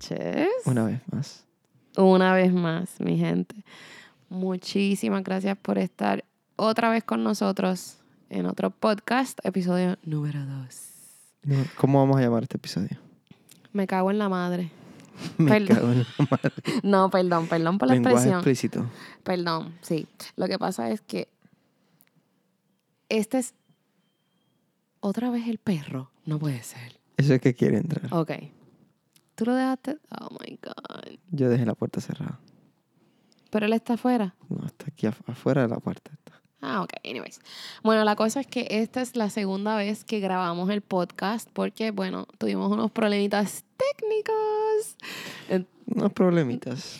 noches. Una vez más. Una vez más, mi gente. Muchísimas gracias por estar otra vez con nosotros en otro podcast, episodio número 2. ¿Cómo vamos a llamar este episodio? Me cago en la madre. Me Perdón. cago en la madre. No, perdón, perdón por la Lenguaje expresión. explícito. Perdón, sí. Lo que pasa es que este es otra vez el perro. No puede ser. Eso es que quiere entrar. Ok. ¿Tú lo dejaste? Oh my God. Yo dejé la puerta cerrada. Pero él está afuera. No, está aquí af- afuera de la puerta. está. Ah, ok, anyways. Bueno, la cosa es que esta es la segunda vez que grabamos el podcast porque, bueno, tuvimos unos problemitas técnicos. Unos problemitas.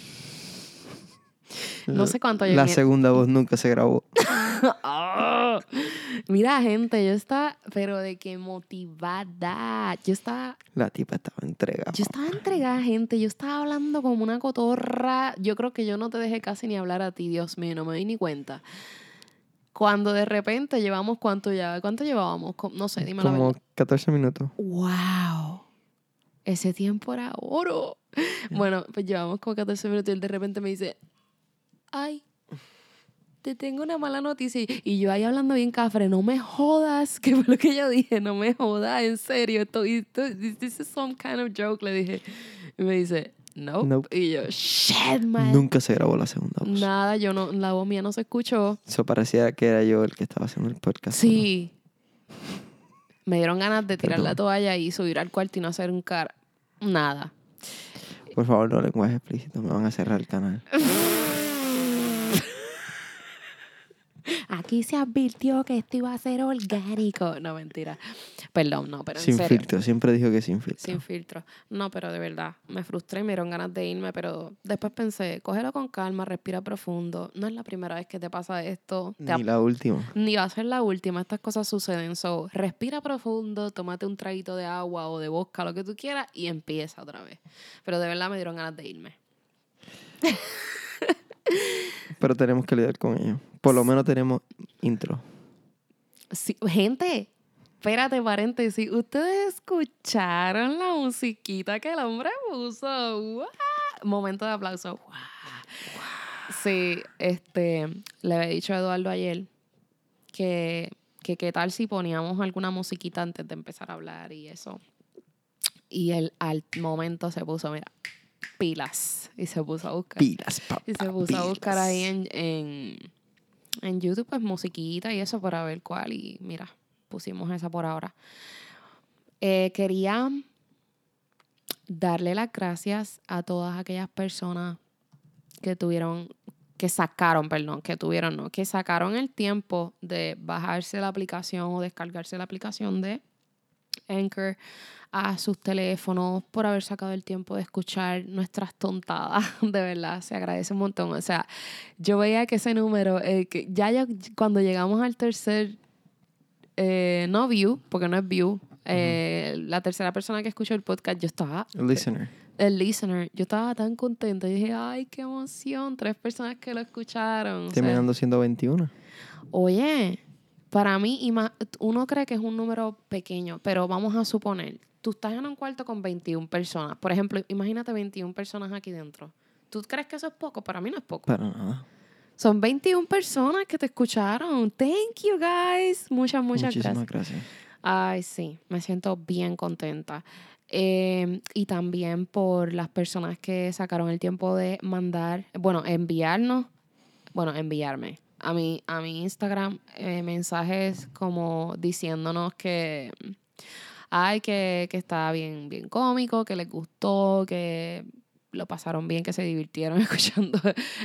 No La- sé cuánto La vi- segunda voz nunca se grabó. Ah. Mira, gente, yo estaba, pero de que motivada. Yo estaba, La tipa estaba entregada. yo estaba entregada, gente. Yo estaba hablando como una cotorra. Yo creo que yo no te dejé casi ni hablar a ti, Dios mío, no me di ni cuenta. Cuando de repente llevamos, ¿cuánto ya? ¿Cuánto llevábamos? No sé, dime la Como verdad. 14 minutos. ¡Wow! Ese tiempo era oro. Bueno, pues llevamos como 14 minutos y él de repente me dice, ay, te tengo una mala noticia. Y- yo ahí hablando bien cafre, no me jodas, que fue lo que yo dije, no me jodas, en serio, esto, esto, this is some kind of joke, le dije. Y me dice, no. Nope. Y yo, shit, man. Nunca se grabó la segunda voz. Nada, yo no, la voz mía no se escuchó. Eso parecía que era yo el que estaba haciendo el podcast. ¿no? Sí. Me dieron ganas de tirar la toalla y subir al cuarto y no hacer un cara. Nada. Por favor, no lenguaje explícito. Me van a cerrar el canal. Aquí se advirtió que esto iba a ser orgánico. No, mentira. Perdón, no, pero en sin serio. filtro. Siempre dijo que sin filtro. Sin filtro. No, pero de verdad, me frustré y me dieron ganas de irme, pero después pensé, cógelo con calma, respira profundo. No es la primera vez que te pasa esto. Te Ni la última. Ni va a ser la última, estas cosas suceden. So, respira profundo, tómate un traguito de agua o de vodka, lo que tú quieras, y empieza otra vez. Pero de verdad me dieron ganas de irme. Pero tenemos que lidiar con ello. Por lo menos tenemos intro. Sí, gente, espérate, paréntesis. ¿Ustedes escucharon la musiquita que el hombre puso? ¡Guau! Momento de aplauso. ¡Guau! Sí, este, le había dicho a Eduardo ayer que, que qué tal si poníamos alguna musiquita antes de empezar a hablar y eso. Y él al momento se puso, mira, pilas. Y se puso a buscar. Pilas, papá. Y se puso a buscar pilas. ahí en, en, en YouTube, pues musiquita y eso para ver cuál. Y mira, pusimos esa por ahora. Eh, quería darle las gracias a todas aquellas personas que tuvieron, que sacaron, perdón, que tuvieron, no, que sacaron el tiempo de bajarse la aplicación o descargarse la aplicación de Anchor a sus teléfonos por haber sacado el tiempo de escuchar nuestras tontadas. De verdad, se agradece un montón. O sea, yo veía que ese número, eh, que ya, ya cuando llegamos al tercer, eh, no view, porque no es view, eh, la tercera persona que escuchó el podcast, yo estaba, Listener. el listener, yo estaba tan contenta. Yo dije, ay, qué emoción, tres personas que lo escucharon. O sea, Terminando siendo 21. Oye, para mí, uno cree que es un número pequeño, pero vamos a suponer, tú estás en un cuarto con 21 personas. Por ejemplo, imagínate 21 personas aquí dentro. ¿Tú crees que eso es poco? Para mí no es poco. Para nada. Son 21 personas que te escucharon. Thank you, guys. Muchas, muchas Muchísimas gracias. gracias. Ay, sí, me siento bien contenta. Eh, y también por las personas que sacaron el tiempo de mandar, bueno, enviarnos, bueno, enviarme a mi, a mi Instagram eh, mensajes como diciéndonos que, ay, que, que está bien, bien cómico, que les gustó, que lo pasaron bien, que se divirtieron escuchando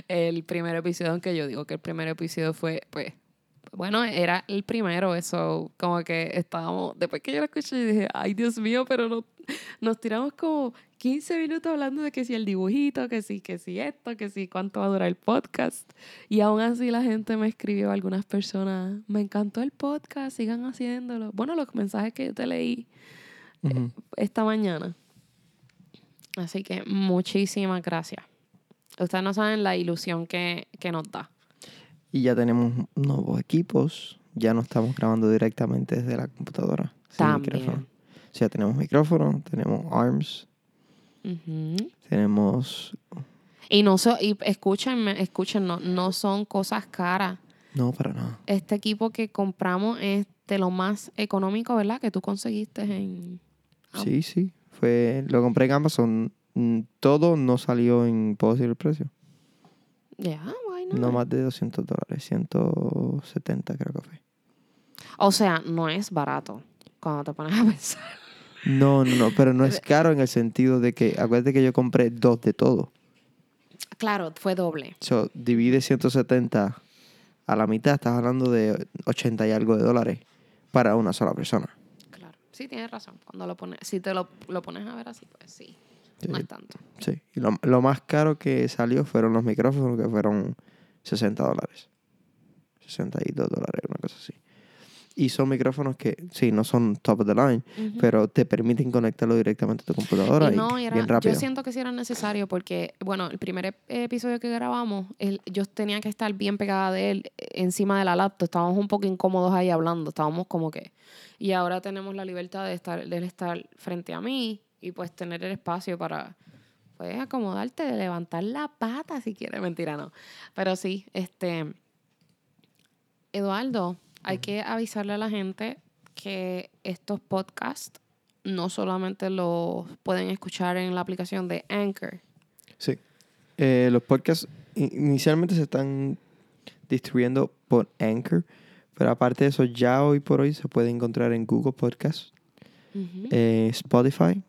el primer episodio, aunque yo digo que el primer episodio fue, pues, bueno, era el primero, eso, como que estábamos, después que yo lo escuché, dije, ay, Dios mío, pero no, nos tiramos como 15 minutos hablando de que si el dibujito, que si, que si esto, que si cuánto va a durar el podcast. Y aún así la gente me escribió, algunas personas, me encantó el podcast, sigan haciéndolo. Bueno, los mensajes que yo te leí Ujú. esta mañana. Así que muchísimas gracias. Ustedes no saben la ilusión que, que nos da. Y ya tenemos nuevos equipos. Ya no estamos grabando directamente desde la computadora. También. O sea, tenemos micrófono, tenemos arms. Tenemos... Y no so, y escúchenme, escuchen, no, no son cosas caras. No, para nada. Este equipo que compramos es de lo más económico, ¿verdad? Que tú conseguiste en... Sí, sí. Fue, lo compré en Amazon. Mm, Todo no salió en... ¿Puedo decir el precio? Ya, not? No más de 200 dólares. 170 creo que fue. O sea, no es barato cuando te pones a pensar. No, no, no. Pero no es caro en el sentido de que... Acuérdate que yo compré dos de todo. Claro, fue doble. So, divide 170 a la mitad. Estás hablando de 80 y algo de dólares para una sola persona. Claro. Sí, tienes razón. Cuando lo pones, si te lo, lo pones a ver así, pues sí. No Sí. es tanto. Sí. Y lo, lo más caro que salió fueron los micrófonos, que fueron 60 dólares. 62 dólares, una cosa así. Y son micrófonos que, sí, no son top of the line, Ujú. pero te permiten conectarlo directamente a tu computadora Y no, y era- bien rápido. yo siento que sí era necesario porque, bueno, el primer ep- episodio que grabamos, él- yo tenía que estar bien pegada de él encima de la laptop. Estábamos un poco incómodos ahí hablando. Estábamos como que... Y ahora tenemos la libertad de, estar, de él estar frente a mí y pues tener el espacio para pues acomodarte, levantar la pata si quieres. Mentira, no. Pero sí, este... Eduardo, hay que avisarle a la gente que estos podcasts no solamente los pueden escuchar en la aplicación de Anchor. Sí. Eh, los podcasts inicialmente se están distribuyendo por Anchor, pero aparte de eso, ya hoy por hoy se puede encontrar en Google Podcasts, eh, Spotify,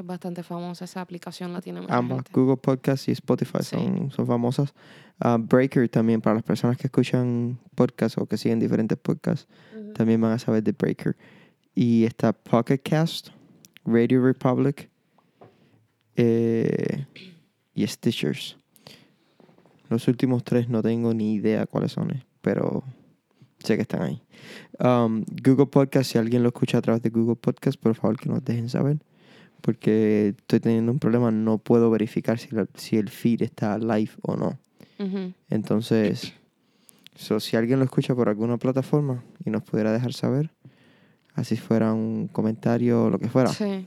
que es bastante famosa esa aplicación, la tiene mucha ambas, gente. Google Podcasts y Spotify Sí. son, son famosas. Ah, Breaker también, para las personas que escuchan podcasts o que siguen diferentes podcasts, también van a saber de Breaker. Y está Pocket Cast, Radio Republic eh, y Stitchers. Los últimos tres no tengo ni idea cuáles son, eh, pero sé que están ahí. Um, Google Podcast, si alguien lo escucha a través de Google Podcast, por favor que nos dejen saber. Porque estoy teniendo un problema, no puedo verificar si, la- si el feed está live o no. Entonces, so, si alguien lo escucha por alguna plataforma y nos pudiera dejar saber, así fuera un comentario o lo que fuera, Sí.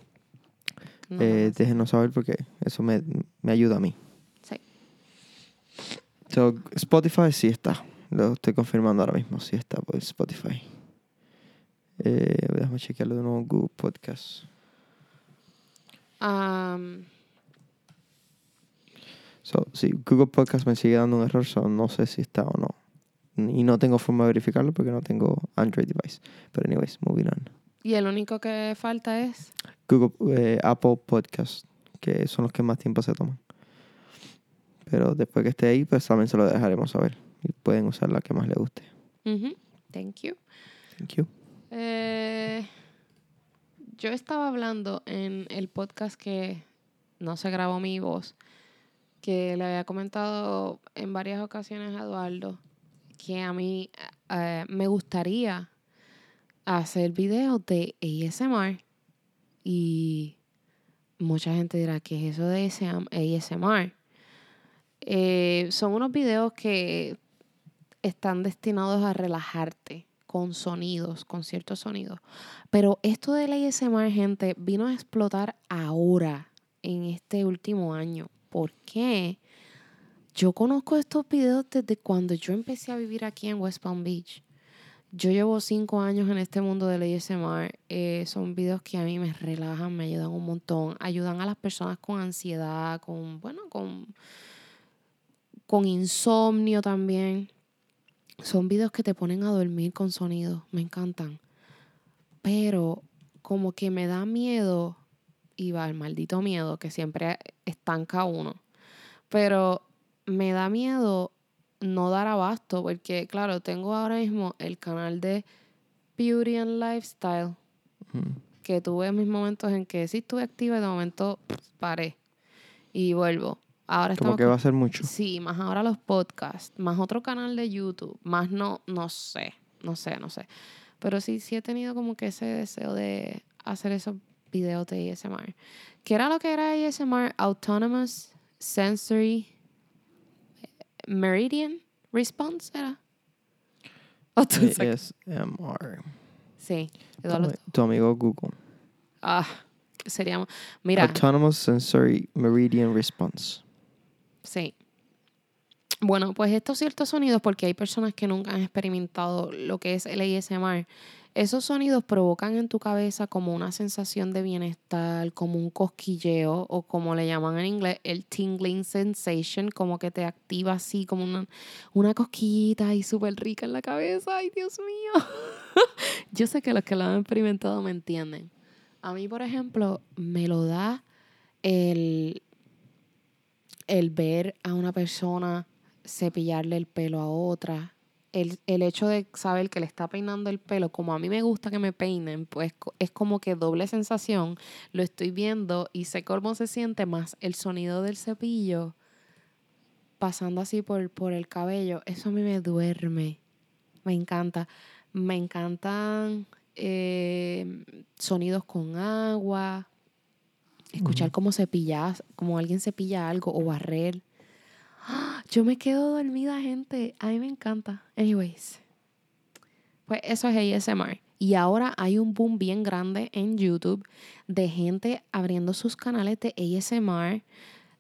No, eh, no, no. déjenos saber porque eso me, me ayuda a mí. Sí. So, Spotify sí está. Lo estoy confirmando ahora mismo. Sí está por Spotify. Eh, déjame chequearlo de nuevo Google Podcast. Am, So, sí, Google Podcast me sigue dando un error, so no sé si está o no. Y no tengo forma de verificarlo porque no tengo Android device. Pero anyways, moving on. y el único que falta es... Google, eh, Apple Podcast, que son los que más tiempo se toman. Pero después que esté ahí, pues también se lo dejaremos saber. Y pueden usar la que más les guste. Thank you. Thank you. Eh, yo estaba hablando en el podcast que no se grabó mi voz, que le había comentado en varias ocasiones a Eduardo que a mí eh, me gustaría hacer videos de ASMR y mucha gente dirá que es eso de ASM ASMR. Eh, son unos videos que están destinados a relajarte con sonidos, con ciertos sonidos. Pero esto del ASMR, gente, vino a explotar ahora, en este último año. ¿Por qué? Yo conozco estos videos desde cuando yo empecé a vivir aquí en West Palm Beach. Yo llevo cinco años en este mundo del ASMR. Eh, son videos que a mí me relajan, me ayudan un montón. Ayudan a las personas con ansiedad, con, bueno, con, con insomnio también. Son videos que te ponen a dormir con sonido. Me encantan. Pero como que me da miedo, y va el maldito miedo que siempre estanca uno. Pero me da miedo no dar abasto, porque claro, tengo ahora mismo el canal de Beauty and Lifestyle, que tuve mis momentos en que sí estuve activa y de momento paré y vuelvo. Ahora Como estamos que va a ser mucho. Sí, más ahora los podcasts, más otro canal de YouTube, más no, no sé, no sé, no sé. Pero sí, sí he tenido como que ese deseo de hacer esos videos de ASMR. ¿Qué era lo que era ASMR? Autonomous Sensory Meridian Response, ¿era? ASMR. Sí, Tu, amigo Google. Ah, sería, mira, Autonomous Sensory Meridian Response. Sí. Bueno, pues estos ciertos sonidos, porque hay personas que nunca han experimentado lo que es el ASMR, esos sonidos provocan en tu cabeza como una sensación de bienestar, como un cosquilleo o como le llaman en inglés el tingling sensation, como que te activa así como una, una cosquillita ahí súper rica en la cabeza. Ay, Dios mío. Yo sé que los que lo han experimentado me entienden. A mí, por ejemplo, me lo da el, el ver a una persona cepillarle el pelo a otra. El, el hecho de saber que le está peinando el pelo, como a mí me gusta que me peinen, pues es como que doble sensación. Lo estoy viendo y sé cómo se siente más el sonido del cepillo pasando así por, por el cabello. Eso a mí me duerme. Me encanta. Me encantan eh, sonidos con agua. Escuchar cómo cepillas, como alguien cepilla algo o barrer. ¡Ah! Yo me quedo dormida, gente. A mí me encanta. Anyways. Pues eso es ASMR. Y ahora hay un boom bien grande en YouTube de gente abriendo sus canales de ASMR,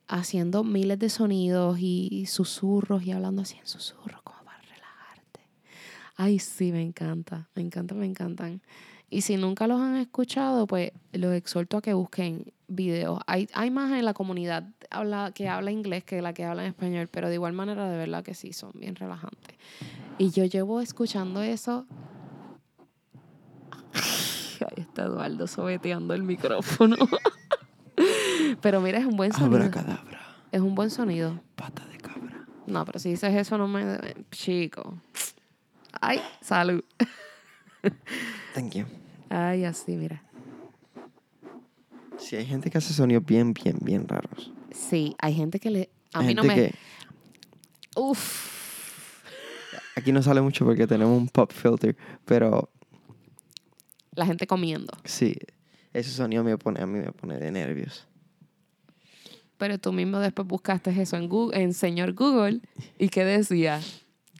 haciendo miles de sonidos y susurros y hablando así en susurros como para relajarte. Ay, sí, me encanta. Me encanta, me encantan. Y si nunca los han escuchado, pues los exhorto a que busquen videos. Hay, hay más en la comunidad habla, que habla inglés que la que habla en español, pero de igual manera de verdad que sí, son bien relajantes. Y yo llevo escuchando eso. Ahí está Eduardo sobeteando el micrófono. pero mira, es un buen sonido. Abracadabra. Es un buen sonido. Pata de cabra. No, pero si dices eso no me... Chico. Ay, salud. Thank you. Ay, así, mira. Sí, hay gente que hace sonidos bien, bien, bien raros. Sí, hay gente que le... A Hay mí no me... que Uf. aquí no sale mucho porque tenemos un pop filter, pero La gente comiendo. sí, ese sonido me pone, a mí me pone de nervios. Pero tú mismo después buscaste eso en Google, en señor Google, y ¿qué decía?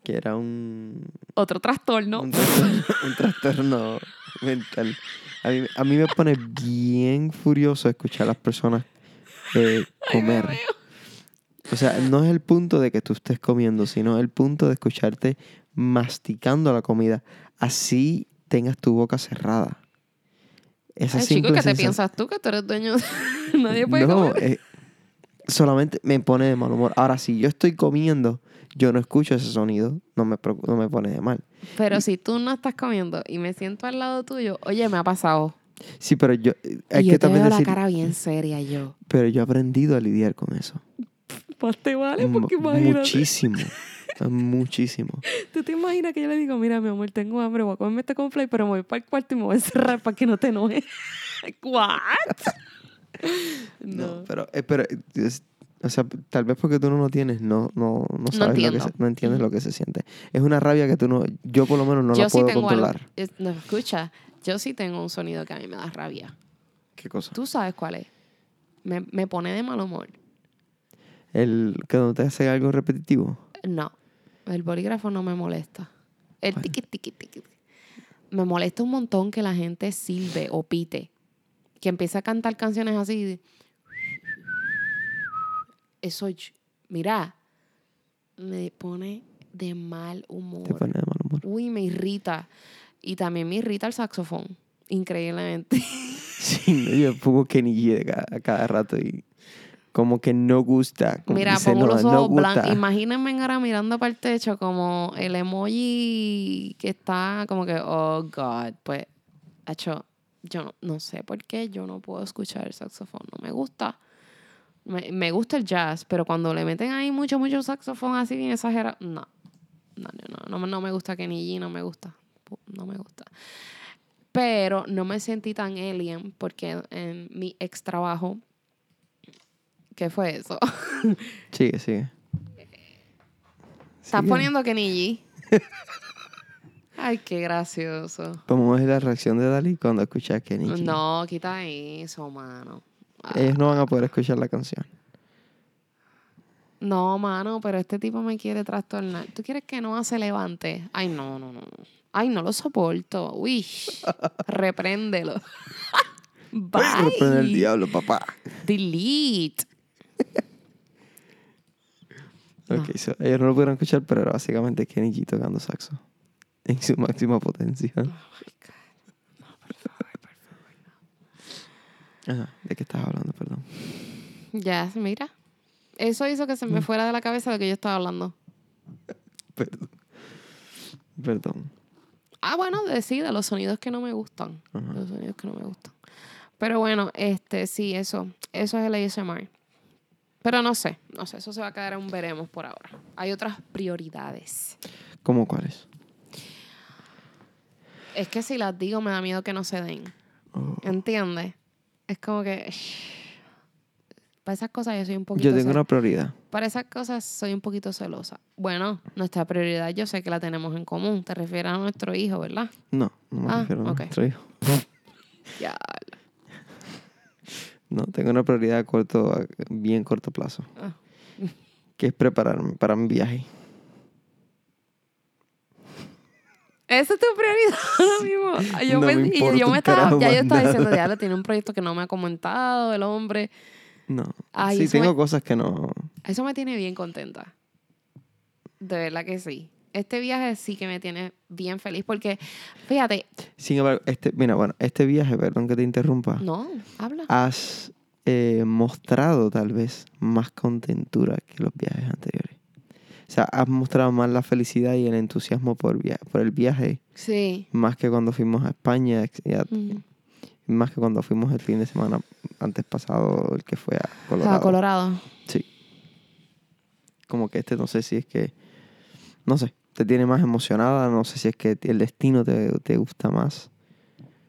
Que era un, Otro trastorno. un, trastorno, un trastorno mental. A mí, a mí me pone bien furioso escuchar a las personas eh, comer. O sea, no es el punto de que tú estés comiendo, sino el punto de escucharte masticando la comida. Así tengas tu boca cerrada. Esa Ay, chico, ¿qué te piensas tú que tú eres dueño? de- Nadie puede No, comer. eh, solamente me pone de mal humor. Ahora, si yo estoy comiendo, yo no escucho ese sonido, no me, no me pone de mal. Pero si tú no estás comiendo y me siento al lado tuyo, oye, me ha pasado. Sí, pero yo, eh, hay y que yo te también veo la decir, cara bien seria yo. pero yo he aprendido a lidiar con eso. Pues te vale, porque imagínate. Muchísimo, muchísimo. ¿Tú te imaginas que yo le digo, mira, mi amor, tengo hambre, voy a comerme este cornflake, pero me voy para el cuarto y me voy a encerrar para que no te enojes? ¿What? No, No. pero, eh, pero eh, es- o sea, tal vez porque tú no lo tienes, no, no, no sabes lo que se, no entiendes lo que se siente. Es una rabia que tú no, yo por lo menos no yo la sí puedo tengo controlar. no, escucha, yo sí tengo un sonido que a mí me da rabia. ¿Qué cosa? ¿Tú sabes cuál es? Me, me pone de mal humor. El que no te hace algo repetitivo. No, el bolígrafo no me molesta. El Bueno. tiqui, tiqui, tiqui. Me molesta un montón que la gente silbe o pite. Que empieza a cantar canciones así. de- Eso, mira, me pone de mal humor. Te pone de mal humor. Uy, me irrita. Y también me irrita el saxofón. Increíblemente. Sí, yo pongo Kenny G cada, a cada rato y como que no gusta. Como Mira, pongo no, los ojos blancos. Imagínense ahora mirando para el techo como el emoji que está como que, oh God. Pues, hecho, yo no, no sé por qué yo no puedo escuchar el saxofón. No me gusta. Me, me gusta el jazz, pero cuando le meten ahí mucho, mucho saxofón así bien exagerado, no. No, no, no, no, no me gusta Kenny G, no me gusta. No me gusta. Pero no me sentí tan alien porque en mi ex trabajo, ¿qué fue eso? Sigue, sigue. Estás Sigue. poniendo Kenny G. Ay, qué gracioso. A ver la reacción de Dalí cuando escucha a Kenny G. No, quita eso, mano. Ah, Ellos no van a poder escuchar la canción. No, mano, pero este tipo me quiere trastornar. ¿Tú quieres que no se levante? Ay, no, no, no. Ay, no lo soporto. Uy, repréndelo. Puedes reprender al Bye. diablo, papá. Delete. Ok, so, ellos no lo pudieron escuchar, pero era básicamente Kenny G tocando saxo. En su máxima potencia. Oh my God. No, por favor, por favor. Ajá, ¿de qué estás hablando? Perdón. Ya, mira. Eso hizo que se me fuera de la cabeza de que yo estaba hablando. Perdón. Perdón. Ah, bueno, decide los sonidos que no me gustan. Ajá. Los sonidos que no me gustan. Pero bueno, este, sí, eso. Eso es el ASMR. Pero no sé, no sé, eso se va a quedar en un veremos por ahora. Hay otras prioridades. ¿Cómo cuáles? Es que si las digo me da miedo que no se den. Oh. ¿Entiendes? Es como que... Para esas cosas yo soy un poquito... Yo tengo una prioridad. Para esas cosas soy un poquito celosa. Bueno, nuestra prioridad yo sé que la tenemos en común. Te refieres a nuestro hijo, ¿verdad? No, no me Ah, refiero a nuestro hijo. Ya. No, tengo una prioridad a corto, a bien corto plazo. Ah. Que es prepararme para mi viaje. Esa es tu prioridad ahora mismo. Yo, No me pens- y importa yo me estaba, ya yo estaba diciendo, nada. diablo, tiene un proyecto que no me ha comentado el hombre. No. Ay, sí, tengo me- cosas que no. Eso me tiene bien contenta. De verdad que sí. Este viaje sí que me tiene bien feliz porque, fíjate, Sin embargo, este, mira, bueno, este viaje, perdón que te interrumpa, no, habla. has eh, mostrado tal vez más contentura que los viajes anteriores. O sea, has mostrado más la felicidad y el entusiasmo por, via- por el viaje, Sí. más que cuando fuimos a España, a- Mm. más que cuando fuimos el fin de semana antes pasado, el que fue a Colorado. A Colorado. Sí. Como que este no sé si es que, no sé, te tiene más emocionada, no sé si es que el destino te, te gusta más.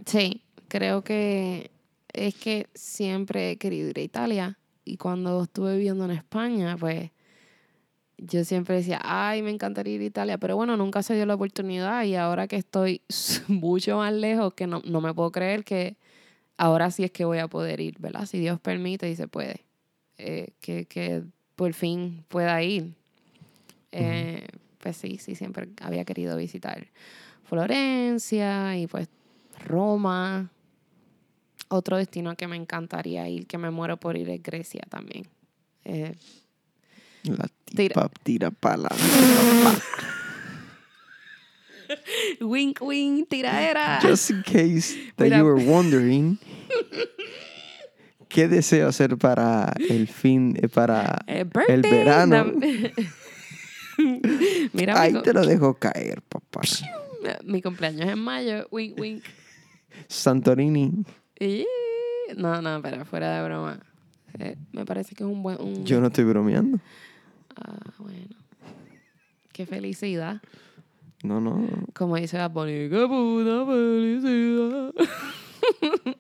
Sí, creo que es que siempre he querido ir a Italia y cuando estuve viviendo en España, pues yo siempre decía, ay, me encantaría ir a Italia, pero bueno, nunca se dio la oportunidad y ahora que estoy mucho más lejos, que no, no me puedo creer que ahora sí es que voy a poder ir, ¿verdad? Si Dios permite y se puede, eh, que, que por fin pueda ir. Eh, Pues sí, sí, siempre había querido visitar Florencia y pues Roma. Otro destino que me encantaría ir, que me muero por ir, es Grecia también. Eh, La Tira. tipa tira pala. wink, wink, tiraera. Just in case that Mira. you were wondering, ¿qué deseo hacer para el fin, eh, para Eh, el verano? Mira, mi, Ahí te lo dejo caer, papá. mi cumpleaños es en mayo. Wink, wink. Santorini. Y- No, no, pero fuera de broma. Eh, me parece que es un buen... un- Yo no estoy bromeando. Ah, bueno. Qué felicidad. No, no. Como dice Bad Bunny, qué puta felicidad.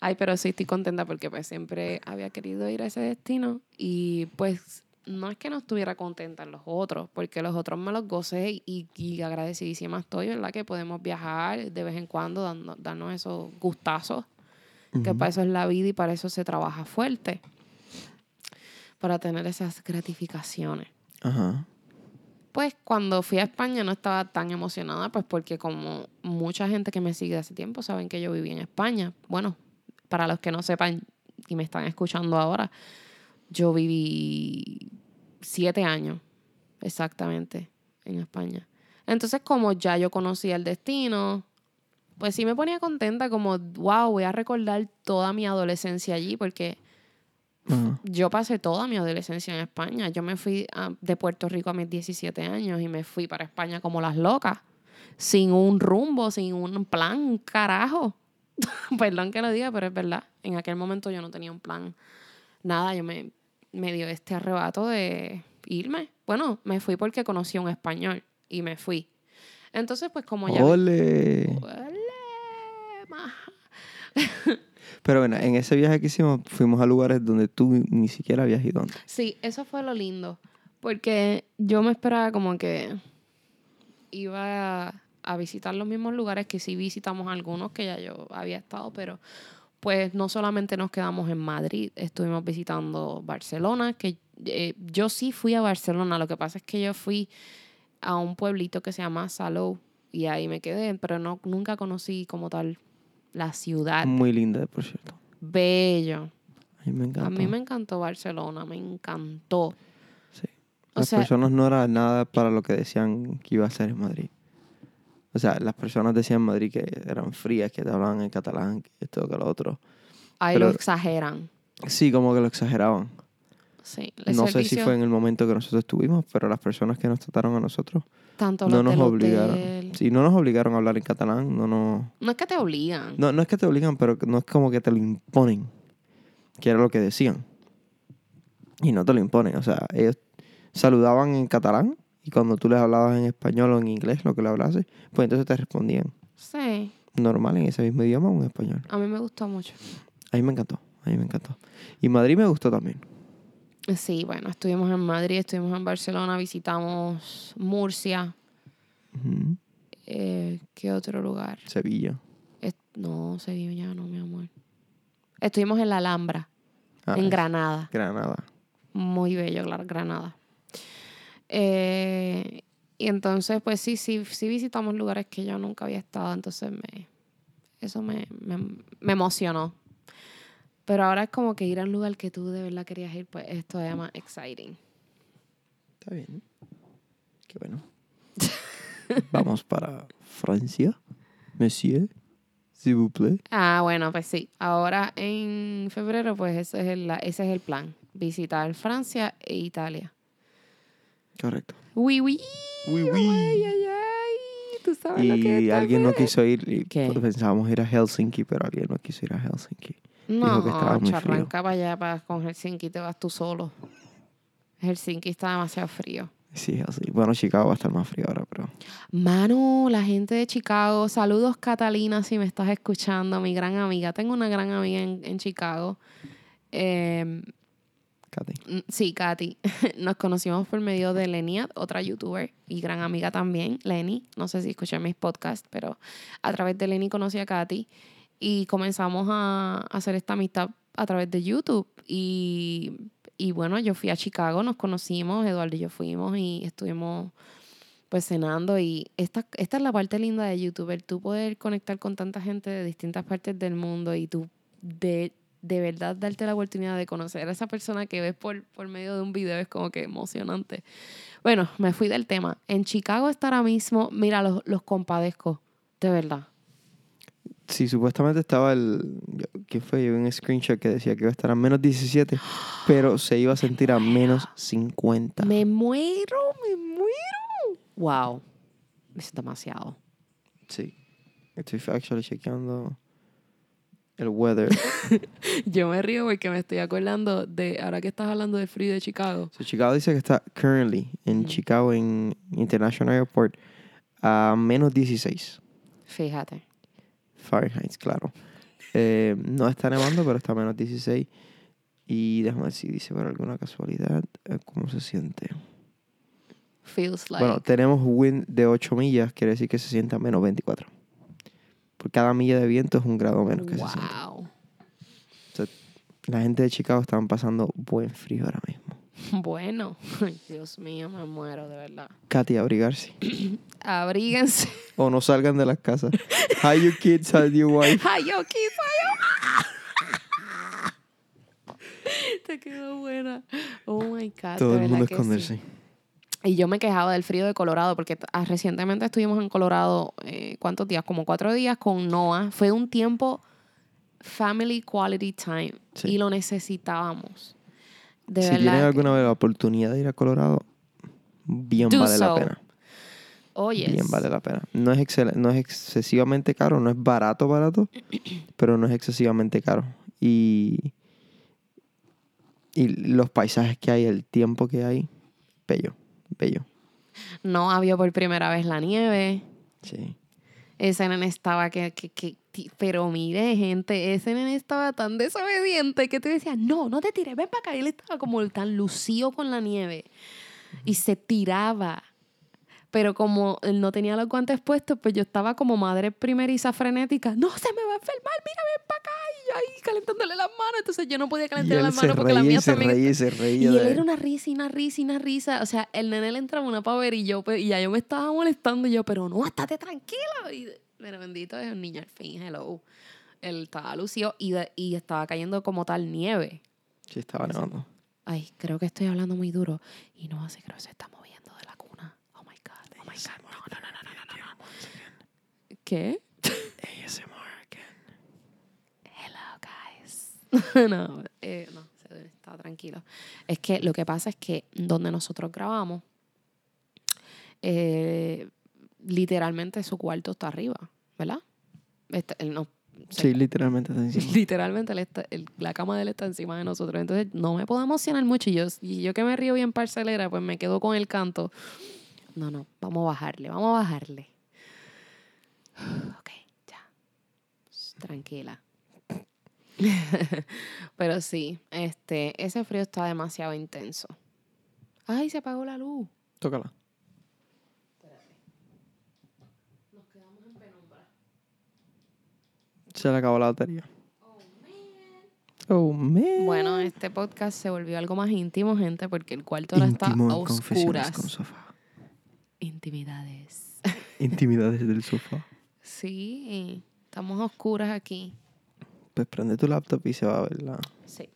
Ay, pero sí estoy contenta porque pues siempre había querido ir a ese destino y pues no es que no estuviera contenta en los otros, porque los otros me los gocé y, y agradecidísima estoy, ¿verdad? Que podemos viajar de vez en cuando, dando, darnos esos gustazos, que para eso es la vida y para eso se trabaja fuerte, para tener esas gratificaciones. Ajá. Pues cuando fui a España no estaba tan emocionada, pues porque como mucha gente que me sigue de hace tiempo saben que yo viví en España. Bueno, para los que no sepan y me están escuchando ahora, yo viví siete años exactamente en España. Entonces, como ya yo conocía el destino, pues sí me ponía contenta, como, wow, voy a recordar toda mi adolescencia allí, porque Yo pasé toda mi adolescencia en España. Yo me fui a- de Puerto Rico a mis 17 años y me fui para España como las locas, sin un rumbo, sin un plan, carajo. Perdón que lo diga, pero es verdad. En aquel momento yo no tenía un plan. Nada, yo me, me dio este arrebato de irme. Bueno, me fui porque conocí a un español y me fui. Entonces, pues como ya... Ole. Ole. Pero bueno, en ese viaje que hicimos fuimos a lugares donde tú ni siquiera habías ido antes. Sí, eso fue lo lindo. Porque yo me esperaba como que iba a, visitar los mismos lugares que sí visitamos algunos que ya yo había estado, pero pues no solamente nos quedamos en Madrid, estuvimos visitando Barcelona, que eh, yo sí fui a Barcelona, lo que pasa es que yo fui a un pueblito que se llama Salou y ahí me quedé, pero no, nunca conocí como tal la ciudad. Muy linda, por cierto. Bello. A mí me encantó. A mí me encantó Barcelona, me encantó. Sí. O Las sea, personas no eran nada para lo que decían que iba a ser en Madrid. O sea, las personas decían en Madrid que eran frías, que te hablaban en catalán, que esto, que lo otro. ahí pero- lo exageran. Sí, como que lo exageraban. Sí, no sé si fue en el momento que nosotros estuvimos, pero las personas que nos trataron a nosotros tanto no nos obligaron. hotel. Sí, no nos obligaron a hablar en catalán, no nos... No es que te obligan. No, no es que te obligan, pero no es como que te lo imponen, que era lo que decían. Y no te lo imponen, o sea, ellos saludaban en catalán y cuando tú les hablabas en español o en inglés, lo que le hablase, pues entonces te respondían Sí, normal en ese mismo idioma o en español. a mí me gustó mucho. A mí me encantó, a mí me encantó. Y Madrid me gustó también. Sí, bueno, estuvimos en Madrid, estuvimos en Barcelona, visitamos Murcia. Eh, ¿Qué otro lugar? Sevilla. No, Sevilla no, mi amor. Estuvimos en la Alhambra, Ah, en Granada. Granada. Muy bello, la Granada. Eh, y entonces, pues sí, sí, sí visitamos lugares que yo nunca había estado, entonces me, eso me, me, me emocionó. Pero ahora es como que ir a un lugar que tú de verdad querías ir, pues es todavía más exciting. Está bien. Qué bueno. Vamos para Francia. Monsieur, s'il vous plaît. Ah, bueno, pues sí. Ahora en febrero, pues ese es el, ese es el plan. Visitar Francia e Italia. Correcto. Uy, uy. Uy, Ay, uy. ay, ay. Tú sabes lo que Y alguien no quiso ir. y ¿Qué? Pensábamos ir a Helsinki, pero alguien no quiso ir a Helsinki. No, que estaba muy frío. arranca para allá, para, con Helsinki te vas tú solo. Helsinki está demasiado frío. Sí, Helsinki. Bueno, Chicago va a estar más frío ahora, pero. Mano, la gente de Chicago, saludos Catalina si me estás escuchando, mi gran amiga. Tengo una gran amiga en, en Chicago. Eh, Katy. Sí, Katy. Nos conocimos por medio de Leniat, otra youtuber y gran amiga también, Lenny. No sé si escuché mis podcasts, pero a través de Lenny conocí a Katy y comenzamos a hacer esta amistad a través de YouTube. Y, y bueno, yo fui a Chicago, nos conocimos, Eduardo y yo fuimos y estuvimos pues cenando y esta, esta es la parte linda de YouTuber, tú poder conectar con tanta gente de distintas partes del mundo y tú de, de verdad darte la oportunidad de conocer a esa persona que ves por, por medio de un video es como que emocionante. Bueno, me fui del tema. En Chicago está ahora mismo, mira, los, los compadezco, de verdad. Sí, supuestamente estaba el. ¿Qué fue? Yo vi un screenshot que decía que iba a estar a menos 17, pero se iba a sentir a menos 50. Me muero, me muero. Wow, es demasiado. Sí. Estoy actually chequeando el weather. Yo me río porque me estoy acordando de, ahora que estás hablando de frío de Chicago. So, Chicago dice que está currently en. Chicago en International Airport a menos 16 Fíjate. Fahrenheit, claro. Eh, no está nevando, pero está a menos 16. Y déjame ver si dice por alguna casualidad eh, cómo se siente. Feels like. Bueno, tenemos wind de 8 millas, quiere decir que se siente a menos 24. Por cada milla de viento es un grado menos que se siente. wow. La gente de Chicago estaban pasando buen frío ahora mismo. Bueno, ay, Dios mío, me muero de verdad. Katy, abrigarse. Abríguense. O no salgan de las casas. Hi, you kids, how's your wife? Ay, yo quizá yo. Te quedó buena. Oh my God. Todo de el mundo esconderse. sí. Y yo me quejaba del frío de Colorado porque ah, recientemente estuvimos en Colorado, eh, ¿cuántos días? Como cuatro días con Noah. Fue un tiempo family quality time Sí. y lo necesitábamos. De si tienen alguna vez la oportunidad de ir a Colorado, bien Do vale la pena. Oh, yes. Bien vale la pena. No es, excel- no es excesivamente caro, no es barato, barato, pero no es excesivamente caro. Y, y los paisajes que hay, el tiempo que hay, bello, bello. Noah vio por primera vez la nieve. Sí. Ese nene estaba que, que, que- pero mire, gente, ese nene estaba tan desobediente que tú decías, no, no te tires, ven para acá. Y él estaba como tan lucido con la nieve y se tiraba. Pero como él no tenía los guantes puestos, pues yo estaba como madre primeriza frenética. No, se me va a enfermar, mira, ven para acá. Y yo ahí calentándole las manos. Entonces yo no podía él las manos porque y mías se también reía y se reía. y él era una risa y una risa y una risa. O sea, el nene le entraba una pavera y yo, pues, y ya yo me estaba molestando. Y yo, pero no, estate tranquilo. Y, pero bendito es un niño al fin, hello. él estaba lucido y, de- y estaba cayendo como tal nieve. Sí, estaba nevando. Ay, creo que estoy hablando muy duro. Y no hace creo que se está moviendo de la cuna. Oh my God. Oh my God. No, no, no, no, no, no, no. ¿Qué? ASMR again. Hello, guys. no, eh, no, se- está tranquilo. Es que lo que pasa es que donde nosotros grabamos, eh, literalmente su cuarto está arriba, ¿verdad? Está- él no, Sí, literalmente está encima. literalmente él está- el- la cama de él está encima de nosotros. Entonces no me puedo emocionar mucho. Y yo, y yo que me río bien parcelera, pues me quedo con el canto. No, no, vamos a bajarle, vamos a bajarle. Ok, ya. Shh, Tranquila. Pero sí, este, ese frío está demasiado intenso. Ay, se apagó la luz. Tócala. Nos quedamos en penumbra. Se le acabó la batería. Oh, man. Bueno, este podcast se volvió algo más íntimo, gente, porque el cuarto ahora está a oscuras. con sofá. Intimidades. Intimidades del sofá. Sí, estamos oscuras aquí. Pues prende tu laptop y se va a ver la... Sí,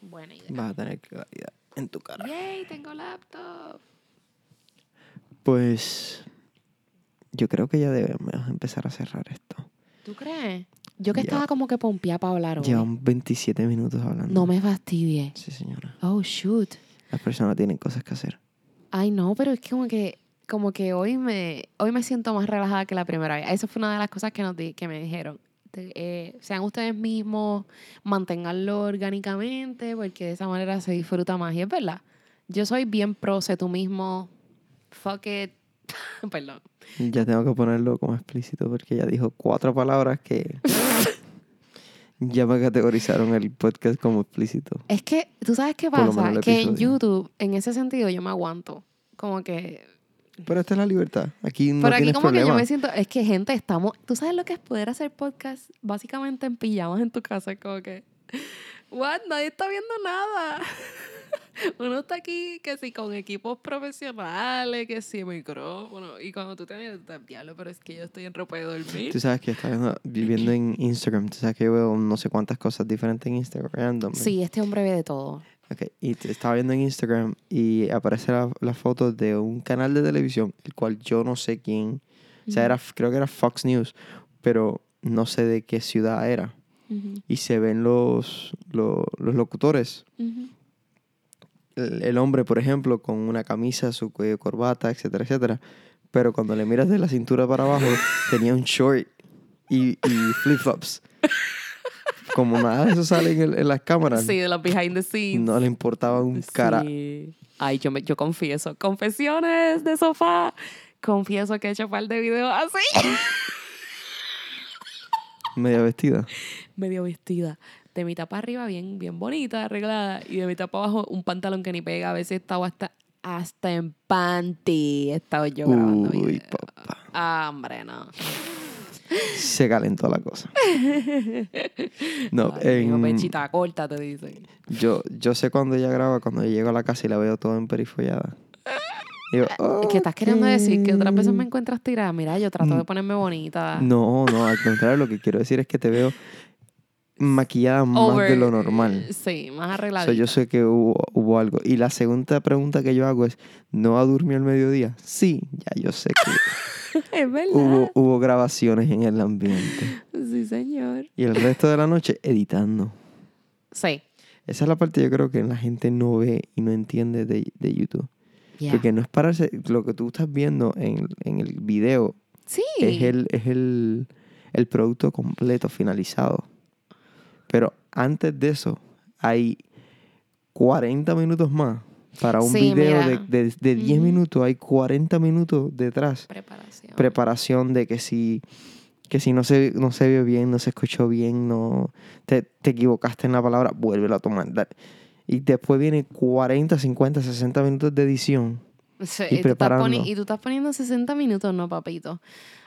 buena idea. Vas a tener claridad en tu cara. Yay, tengo laptop. Pues... Yo creo que ya debemos empezar a cerrar esto. ¿Tú crees? Yo que Ya. estaba como que pompeada para hablar hoy. Llevamos 27 minutos hablando. No me fastidie. Sí, señora. Oh, shoot. Las personas tienen cosas que hacer. Ay, no, pero es que como que, como que hoy me, hoy me siento más relajada que la primera vez. Eso fue una de las cosas que, nos di- que me dijeron. Eh, sean ustedes mismos, manténganlo orgánicamente, porque de esa manera se disfruta más. Y es verdad. Yo soy bien pro, sé tú mismo. Fuck it. Perdón. Ya tengo que ponerlo como explícito porque ella dijo cuatro palabras que ya me categorizaron el podcast como explícito. Es que, ¿tú sabes qué pasa? Que en. YouTube, en ese sentido, yo me aguanto. Como que Pero esta es la libertad. Aquí no Por aquí tienes como que yo problema. me siento, es que gente, estamos, ¿tú sabes lo que es poder hacer podcast básicamente en pijamas en tu casa? Como que, what, nadie está viendo nada. Uno está aquí que sí con equipos profesionales, que sí micrófono, y cuando tú estás, diablo, pero es que yo estoy en ropa de dormir. Tú sabes que estás viendo- viviendo en Instagram. Tú sabes que yo veo no sé cuántas cosas diferentes en Instagram. random. Sí, este hombre ve de todo. Ok, y te estaba viendo en Instagram y aparece la, la foto de un canal de televisión, el cual yo no sé quién. O sea, era, creo que era Fox News, pero no sé de qué ciudad era. Ujú, Y se ven los, los, los locutores. ujú. El, el hombre, por ejemplo, con una camisa, su cuello corbata, etcétera, etcétera. Pero cuando le miras de la cintura para abajo, tenía un short y, y flip-flops. Como nada de eso sale en, el- en las cámaras. Sí, de los behind the scenes. No le importaba un cara. Sí. Ay, yo, me, yo confieso. Confesiones de sofá. Confieso que he hecho par de videos así. Media vestida. Medio vestida. De mitad para arriba, bien, bien bonita, arreglada. Y de mitad para abajo, un pantalón que ni pega. A veces estaba hasta, hasta en panty. He estado yo grabando Uy, videos. papá. Ah, hombre, no. Se calentó la cosa. No, Ay, en- pechita corta, te dicen. yo, yo sé cuando ella graba, cuando yo llego a la casa y la veo toda emperifollada. Es que estás queriendo decir que otras veces me encuentras tirada. Mira, yo trato de ponerme bonita. No, no, al contrario, lo que quiero decir es que te veo maquillada más de lo normal. Sí, más O arregladita. sea, yo sé que hubo, hubo algo. Y la segunda pregunta que yo hago es, ¿no ha dormido al mediodía? Sí, ya yo sé que Es verdad. hubo, hubo grabaciones en el ambiente. Sí, señor. Y el resto de la noche editando. Sí. Esa es la parte yo creo que la gente no ve y no entiende de, de YouTube. Porque no es para lo que tú estás viendo en, en el video, Sí. es, el, es el, el producto completo, finalizado. Pero antes de eso, hay 40 minutos más. Para un Sí, video de, mira. de, de 10 Ujú. minutos, hay 40 minutos detrás. Preparación. Preparación de que si, que si no, se, no se vio bien, no se escuchó bien, no te, te equivocaste en la palabra, vuélvelo a tomar. da- Y después viene 40, 50, 60 minutos de edición. Sí, y y, tú estás y tú estás poniendo 60 minutos, no, papito.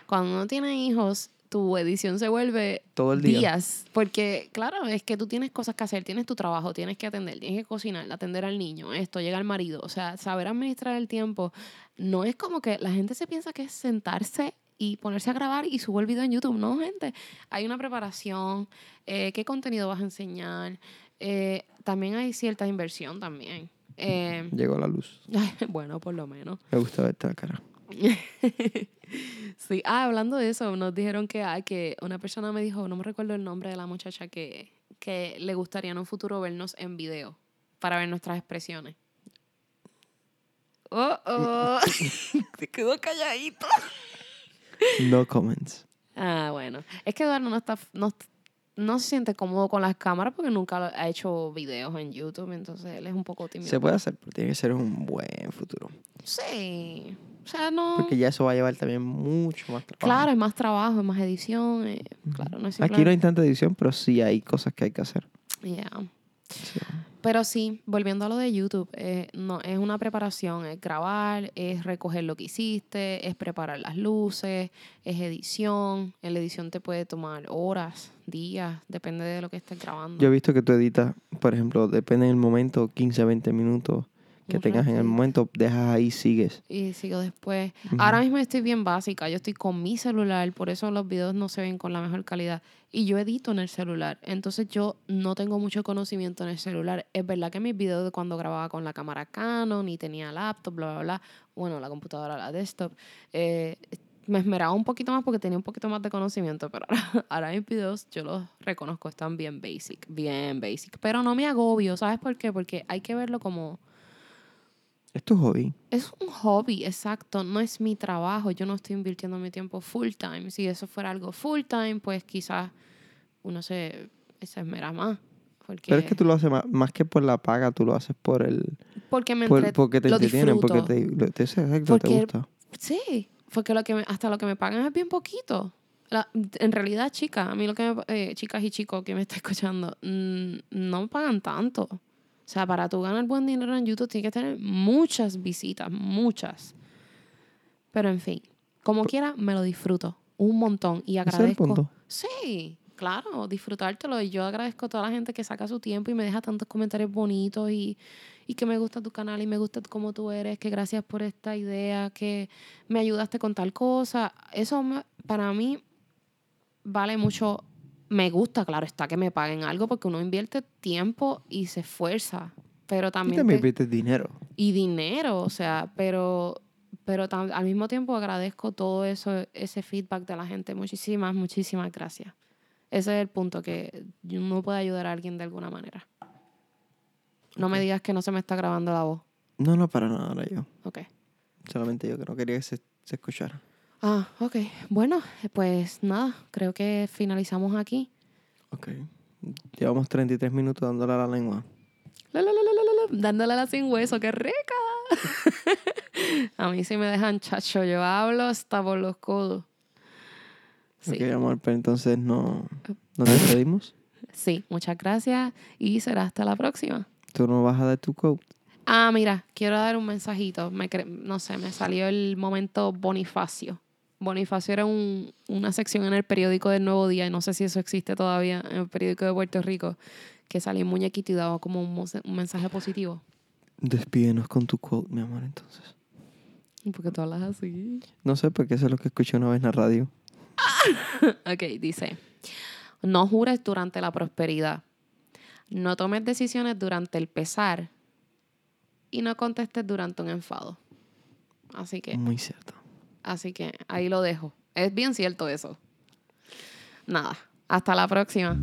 Cuando uno tiene hijos, tu edición se vuelve Todo el día. días. Porque, claro, es que tú tienes cosas que hacer, tienes tu trabajo, tienes que atender, tienes que cocinar, atender al niño, esto, llega el marido. O sea, saber administrar el tiempo no es como que la gente se piensa que es sentarse y ponerse a grabar y subir el video en YouTube. No, gente, hay una preparación, eh, qué contenido vas a enseñar. Eh, también hay cierta inversión también. Eh, Llegó la luz. bueno, por lo menos. Me gusta verte la cara. sí, ah, hablando de eso, nos dijeron que, ah, que una persona me dijo, no me recuerdo el nombre de la muchacha, que, que le gustaría en un futuro vernos en video para ver nuestras expresiones. Oh, oh. Se quedó calladito. No comments. Ah, bueno. Es que Eduardo no está, no, no se siente cómodo con las cámaras porque nunca ha hecho videos en YouTube, entonces él es un poco tímido. Se puede hacer, pero tiene que ser un buen futuro. Sí. O sea, no. Porque ya eso va a llevar también mucho más trabajo. Claro, es más trabajo, es más edición. eh, claro, no es Aquí no hay tanta edición, pero sí hay cosas que hay que hacer. Yeah. Sí. Pero sí, volviendo a lo de YouTube, eh, no, es una preparación, es grabar, es recoger lo que hiciste, es preparar las luces, es edición. En la edición te puede tomar horas, días, depende de lo que estés grabando. Yo he visto que tú editas, por ejemplo, depende del momento, 15, 20 minutos que Un tengas en el momento, dejas ahí, sigues. Y sigo después. Ujú. Ahora mismo estoy bien básica. Yo estoy con mi celular, por eso los videos no se ven con la mejor calidad. Y yo edito en el celular. Entonces yo no tengo mucho conocimiento en el celular. Es verdad que mis videos de cuando grababa con la cámara Canon y tenía laptop, bla, bla, bla. Bueno, la computadora, la desktop. eh, me esmeraba un poquito más porque tenía un poquito más de conocimiento. Pero ahora, ahora mis videos yo los reconozco, están bien basic, bien basic. Pero no me agobio, ¿sabes por qué? Porque hay que verlo como Es tu hobby. es un hobby, exacto, no es mi trabajo, yo no estoy invirtiendo mi tiempo full time. Si eso fuera algo full time, pues quizás uno se, se esmera más. Porque, Pero es que tú lo haces más, más que por la paga, tú lo haces por el... porque me por- porque te lo entretienen, porque te, te, te Porque- gusta. Sí, porque lo que me- hasta lo que me pagan es bien poquito. La- en realidad, chicas, a mí lo que me, eh, chicas y chicos que me está escuchando, mm, no me pagan tanto. O sea, para tú ganar buen dinero en YouTube tienes que tener muchas visitas, muchas. Pero en fin, como quiera, me lo disfruto un montón y Ese es el agradezco. punto. Sí, claro, disfrutártelo. Y yo agradezco a toda la gente que saca su tiempo y me deja tantos comentarios bonitos y, y que me gusta tu canal y me gusta cómo tú eres, que gracias por esta idea, que me ayudaste con tal cosa. Eso me- para mí vale mucho. Me gusta, claro está, que me paguen algo porque uno invierte tiempo y se esfuerza. Pero Y también, también te- inviertes dinero. y dinero, o sea, pero, pero tam- al mismo tiempo agradezco todo eso, ese feedback de la gente. Muchísimas, muchísimas gracias. Ese es el punto, que uno puede ayudar a alguien de alguna manera. No me digas que no se me está grabando la voz. No, no, para nada, yo. Ok. Solamente yo que no quería que se, se escuchara. Ah, ok. Bueno, pues nada, creo que finalizamos aquí. Ok. Llevamos 33 minutos dándole a la lengua. La, la, la, la, la, la, la, dándole a la sin hueso, qué rica. a mí sí me dejan chacho, yo hablo hasta por los codos. Sí. Ok, amor, pero entonces no nos despedimos. Sí, muchas gracias y será hasta la próxima. Tú no vas a dar tu quote. Ah, mira, quiero dar un mensajito. Me cre- no sé, me salió el momento Bonifacio. Bonifacio era un- una sección en el periódico del Nuevo Día, y no sé si eso existe todavía, en el periódico de Puerto Rico, que salía un muñequito y daba como un, un mensaje positivo. Despídenos con tu quote, mi amor, entonces. ¿Por qué tú hablas así? No sé, porque eso es lo que escuché una vez en la radio. Ok, dice, no jures durante la prosperidad, no tomes decisiones durante el pesar y no contestes durante un enfado. Así que, Muy cierto. Así que ahí lo dejo. Es bien cierto eso. Nada, hasta la próxima.